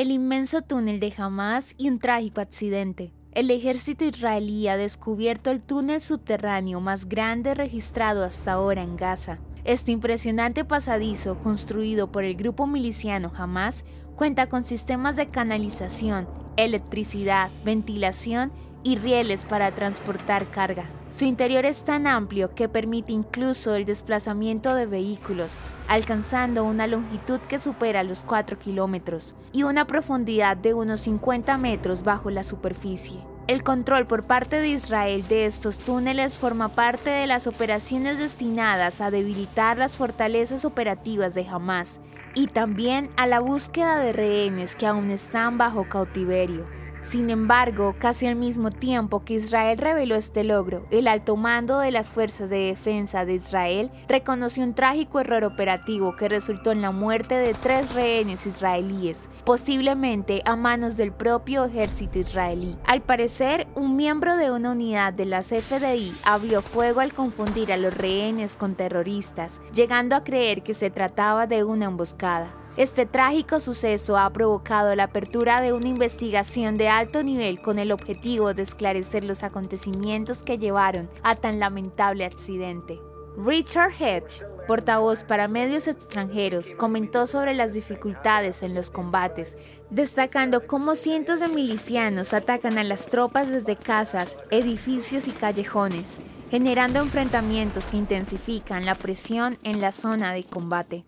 el inmenso túnel de Hamas y un trágico accidente. El ejército israelí ha descubierto el túnel subterráneo más grande registrado hasta ahora en Gaza. Este impresionante pasadizo, construido por el grupo miliciano Hamas, cuenta con sistemas de canalización, electricidad, ventilación y rieles para transportar carga. Su interior es tan amplio que permite incluso el desplazamiento de vehículos, alcanzando una longitud que supera los 4 kilómetros y una profundidad de unos 50 metros bajo la superficie. El control por parte de Israel de estos túneles forma parte de las operaciones destinadas a debilitar las fortalezas operativas de Hamas y también a la búsqueda de rehenes que aún están bajo cautiverio. Sin embargo, casi al mismo tiempo que Israel reveló este logro, el alto mando de las Fuerzas de Defensa de Israel reconoció un trágico error operativo que resultó en la muerte de tres rehenes israelíes, posiblemente a manos del propio ejército israelí. Al parecer, un miembro de una unidad de las FDI abrió fuego al confundir a los rehenes con terroristas, llegando a creer que se trataba de una emboscada. Este trágico suceso ha provocado la apertura de una investigación de alto nivel con el objetivo de esclarecer los acontecimientos que llevaron a tan lamentable accidente. Richard Hedge, portavoz para medios extranjeros, comentó sobre las dificultades en los combates, destacando cómo cientos de milicianos atacan a las tropas desde casas, edificios y callejones, generando enfrentamientos que intensifican la presión en la zona de combate.